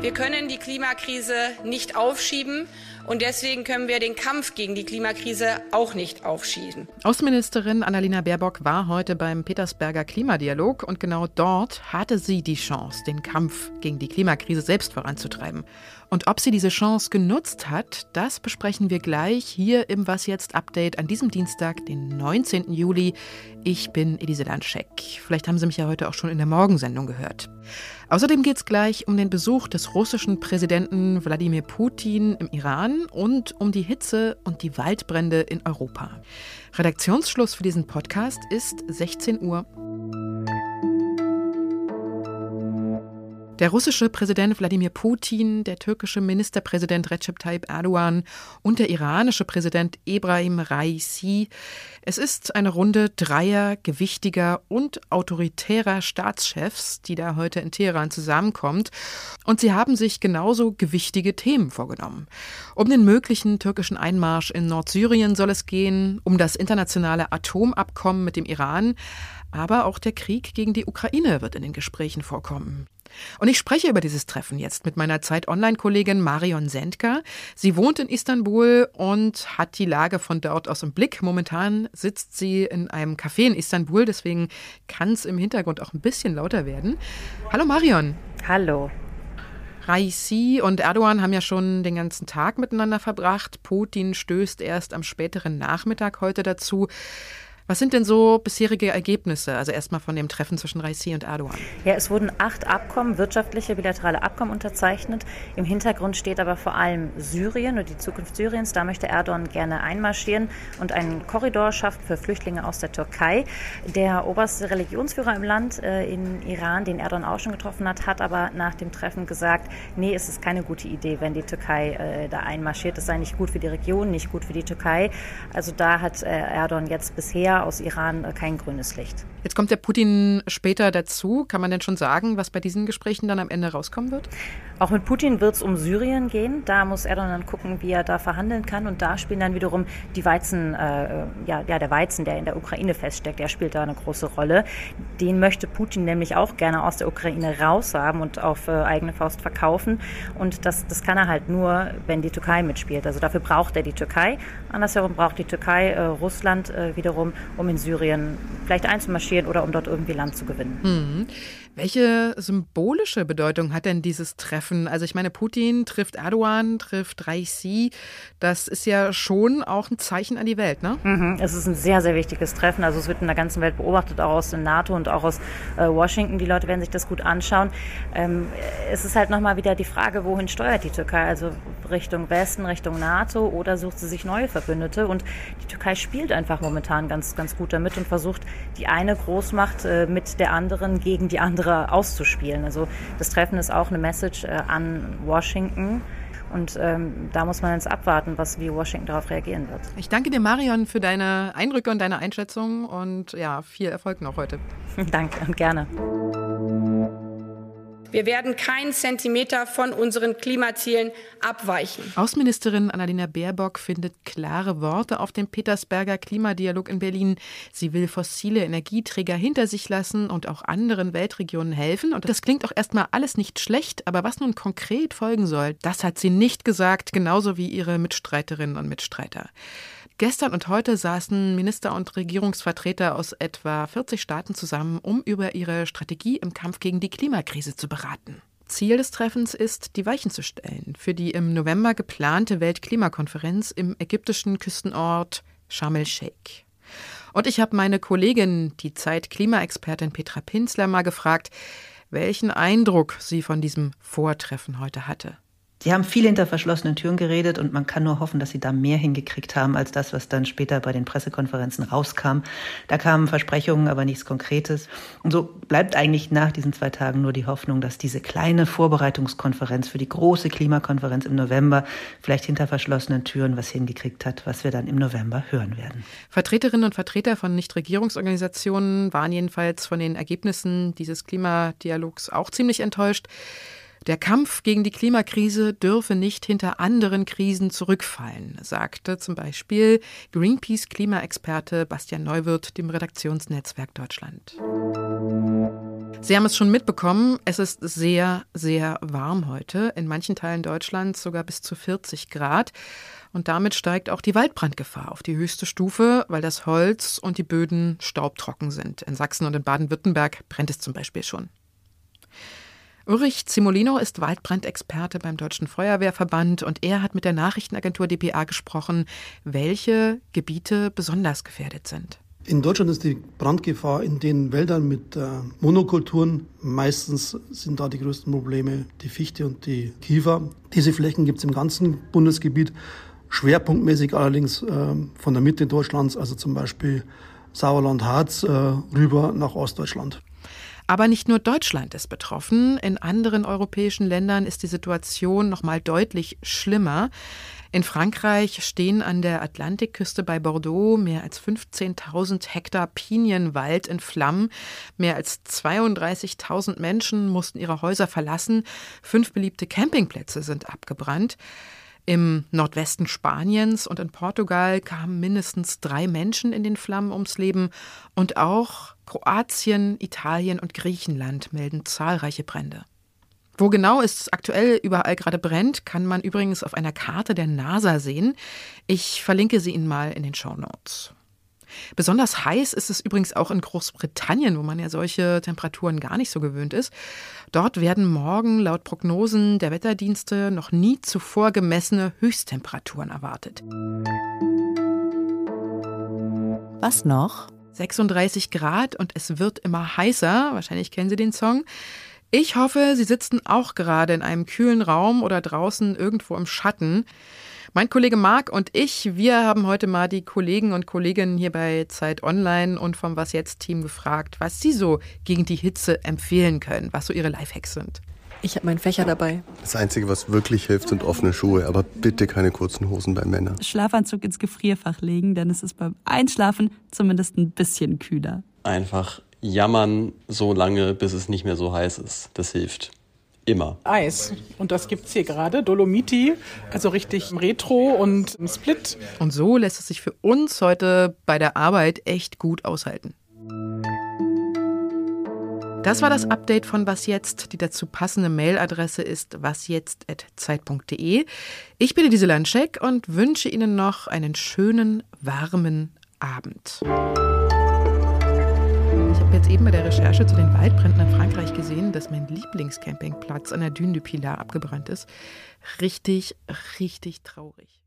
Wir können die Klimakrise nicht aufschieben und deswegen können wir den Kampf gegen die Klimakrise auch nicht aufschieben. Außenministerin Annalena Baerbock war heute beim Petersberger Klimadialog und genau dort hatte sie die Chance, den Kampf gegen die Klimakrise selbst voranzutreiben. Und ob sie diese Chance genutzt hat, das besprechen wir gleich hier im Was jetzt Update an diesem Dienstag, den 19. Juli. Ich bin Elise Landscheck. Vielleicht haben Sie mich ja heute auch schon in der Morgensendung gehört. Außerdem geht es gleich um den Besuch des russischen Präsidenten Wladimir Putin im Iran und um die Hitze und die Waldbrände in Europa. Redaktionsschluss für diesen Podcast ist 16 Uhr. Der russische Präsident Wladimir Putin, der türkische Ministerpräsident Recep Tayyip Erdogan und der iranische Präsident Ebrahim Raisi. Es ist eine Runde dreier gewichtiger und autoritärer Staatschefs, die da heute in Teheran zusammenkommt. Und sie haben sich genauso gewichtige Themen vorgenommen. Um den möglichen türkischen Einmarsch in Nordsyrien soll es gehen, um das internationale Atomabkommen mit dem Iran, aber auch der Krieg gegen die Ukraine wird in den Gesprächen vorkommen. Und ich spreche über dieses Treffen jetzt mit meiner Zeit-Online-Kollegin Marion Sendker. Sie wohnt in Istanbul und hat die Lage von dort aus im Blick. Momentan sitzt sie in einem Café in Istanbul, deswegen kann es im Hintergrund auch ein bisschen lauter werden. Hallo Marion. Hallo. Raisi und Erdogan haben ja schon den ganzen Tag miteinander verbracht. Putin stößt erst am späteren Nachmittag heute dazu. Was sind denn so bisherige Ergebnisse? Also erstmal von dem Treffen zwischen Raisi und Erdogan. Ja, es wurden acht Abkommen, wirtschaftliche bilaterale Abkommen unterzeichnet. Im Hintergrund steht aber vor allem Syrien und die Zukunft Syriens. Da möchte Erdogan gerne einmarschieren und einen Korridor schaffen für Flüchtlinge aus der Türkei. Der oberste Religionsführer im Land, äh, in Iran, den Erdogan auch schon getroffen hat, hat aber nach dem Treffen gesagt, nee, es ist keine gute Idee, wenn die Türkei äh, da einmarschiert. Es sei nicht gut für die Region, nicht gut für die Türkei. Also da hat äh, Erdogan jetzt bisher aus Iran äh, kein grünes Licht. Jetzt kommt der Putin später dazu. Kann man denn schon sagen, was bei diesen Gesprächen dann am Ende rauskommen wird? Auch mit Putin wird es um Syrien gehen. Da muss Erdogan dann gucken, wie er da verhandeln kann. Und da spielen dann wiederum die Weizen, äh, ja, ja, der Weizen, der in der Ukraine feststeckt, der spielt da eine große Rolle. Den möchte Putin nämlich auch gerne aus der Ukraine raushaben und auf äh, eigene Faust verkaufen. Und das, das kann er halt nur, wenn die Türkei mitspielt. Also dafür braucht er die Türkei. Andersherum braucht die Türkei äh, Russland äh, wiederum, um in Syrien vielleicht einzumarschieren oder um dort irgendwie Land zu gewinnen. Mhm. Welche symbolische Bedeutung hat denn dieses Treffen? Also ich meine, Putin trifft Erdogan, trifft Raisi. Das ist ja schon auch ein Zeichen an die Welt, ne? Mhm. Es ist ein sehr, sehr wichtiges Treffen. Also es wird in der ganzen Welt beobachtet, auch aus der NATO und auch aus äh, Washington. Die Leute werden sich das gut anschauen. Ähm, es ist halt nochmal wieder die Frage, wohin steuert die Türkei? Also Richtung Westen, Richtung NATO oder sucht sie sich neue Verbündete? Und die Türkei spielt einfach momentan ganz, ganz gut damit und versucht, die eine Großmacht äh, mit der anderen gegen die andere andere auszuspielen. Also das Treffen ist auch eine Message äh, an Washington. Und ähm, da muss man jetzt abwarten, was wie Washington darauf reagieren wird. Ich danke dir, Marion, für deine Eindrücke und deine Einschätzung und ja, viel Erfolg noch heute. danke und gerne. Wir werden keinen Zentimeter von unseren Klimazielen abweichen. Außenministerin Annalena Baerbock findet klare Worte auf dem Petersberger Klimadialog in Berlin. Sie will fossile Energieträger hinter sich lassen und auch anderen Weltregionen helfen. Und das klingt auch erstmal alles nicht schlecht, aber was nun konkret folgen soll, das hat sie nicht gesagt, genauso wie ihre Mitstreiterinnen und Mitstreiter. Gestern und heute saßen Minister und Regierungsvertreter aus etwa 40 Staaten zusammen, um über ihre Strategie im Kampf gegen die Klimakrise zu beraten. Ziel des Treffens ist, die Weichen zu stellen für die im November geplante Weltklimakonferenz im ägyptischen Küstenort Sharm el-Sheikh. Und ich habe meine Kollegin, die Zeit-Klimaexpertin Petra Pinzler, mal gefragt, welchen Eindruck sie von diesem Vortreffen heute hatte. Sie haben viel hinter verschlossenen Türen geredet und man kann nur hoffen, dass Sie da mehr hingekriegt haben als das, was dann später bei den Pressekonferenzen rauskam. Da kamen Versprechungen, aber nichts Konkretes. Und so bleibt eigentlich nach diesen zwei Tagen nur die Hoffnung, dass diese kleine Vorbereitungskonferenz für die große Klimakonferenz im November vielleicht hinter verschlossenen Türen was hingekriegt hat, was wir dann im November hören werden. Vertreterinnen und Vertreter von Nichtregierungsorganisationen waren jedenfalls von den Ergebnissen dieses Klimadialogs auch ziemlich enttäuscht. Der Kampf gegen die Klimakrise dürfe nicht hinter anderen Krisen zurückfallen, sagte zum Beispiel Greenpeace-Klimaexperte Bastian Neuwirth dem Redaktionsnetzwerk Deutschland. Sie haben es schon mitbekommen, es ist sehr, sehr warm heute. In manchen Teilen Deutschlands sogar bis zu 40 Grad. Und damit steigt auch die Waldbrandgefahr auf die höchste Stufe, weil das Holz und die Böden staubtrocken sind. In Sachsen und in Baden-Württemberg brennt es zum Beispiel schon. Ulrich Zimolino ist Waldbrandexperte beim Deutschen Feuerwehrverband und er hat mit der Nachrichtenagentur dpa gesprochen, welche Gebiete besonders gefährdet sind. In Deutschland ist die Brandgefahr in den Wäldern mit äh, Monokulturen. Meistens sind da die größten Probleme die Fichte und die Kiefer. Diese Flächen gibt es im ganzen Bundesgebiet. Schwerpunktmäßig allerdings äh, von der Mitte Deutschlands, also zum Beispiel Sauerland-Harz, äh, rüber nach Ostdeutschland. Aber nicht nur Deutschland ist betroffen. In anderen europäischen Ländern ist die Situation noch mal deutlich schlimmer. In Frankreich stehen an der Atlantikküste bei Bordeaux mehr als 15.000 Hektar Pinienwald in Flammen. Mehr als 32.000 Menschen mussten ihre Häuser verlassen. Fünf beliebte Campingplätze sind abgebrannt. Im Nordwesten Spaniens und in Portugal kamen mindestens drei Menschen in den Flammen ums Leben und auch Kroatien, Italien und Griechenland melden zahlreiche Brände. Wo genau es aktuell überall gerade brennt, kann man übrigens auf einer Karte der NASA sehen. Ich verlinke sie Ihnen mal in den Show Notes. Besonders heiß ist es übrigens auch in Großbritannien, wo man ja solche Temperaturen gar nicht so gewöhnt ist. Dort werden morgen laut Prognosen der Wetterdienste noch nie zuvor gemessene Höchsttemperaturen erwartet. Was noch? 36 Grad und es wird immer heißer. Wahrscheinlich kennen Sie den Song. Ich hoffe, Sie sitzen auch gerade in einem kühlen Raum oder draußen irgendwo im Schatten. Mein Kollege Marc und ich, wir haben heute mal die Kollegen und Kolleginnen hier bei Zeit Online und vom Was Jetzt Team gefragt, was sie so gegen die Hitze empfehlen können, was so ihre Lifehacks sind. Ich habe meinen Fächer dabei. Das Einzige, was wirklich hilft, sind offene Schuhe, aber bitte keine kurzen Hosen bei Männern. Schlafanzug ins Gefrierfach legen, denn es ist beim Einschlafen zumindest ein bisschen kühler. Einfach jammern so lange, bis es nicht mehr so heiß ist. Das hilft. Immer. Eis. Und das gibt es hier gerade. Dolomiti, also richtig Retro und Split. Und so lässt es sich für uns heute bei der Arbeit echt gut aushalten. Das war das Update von Was jetzt. Die dazu passende Mailadresse ist wasjetzt.zeit.de. Ich bin Elise Landscheck und wünsche Ihnen noch einen schönen, warmen Abend. Ich habe jetzt eben bei der Recherche zu den Waldbränden in Frankreich gesehen, dass mein Lieblingscampingplatz an der Dune du Pilar abgebrannt ist. Richtig, richtig traurig.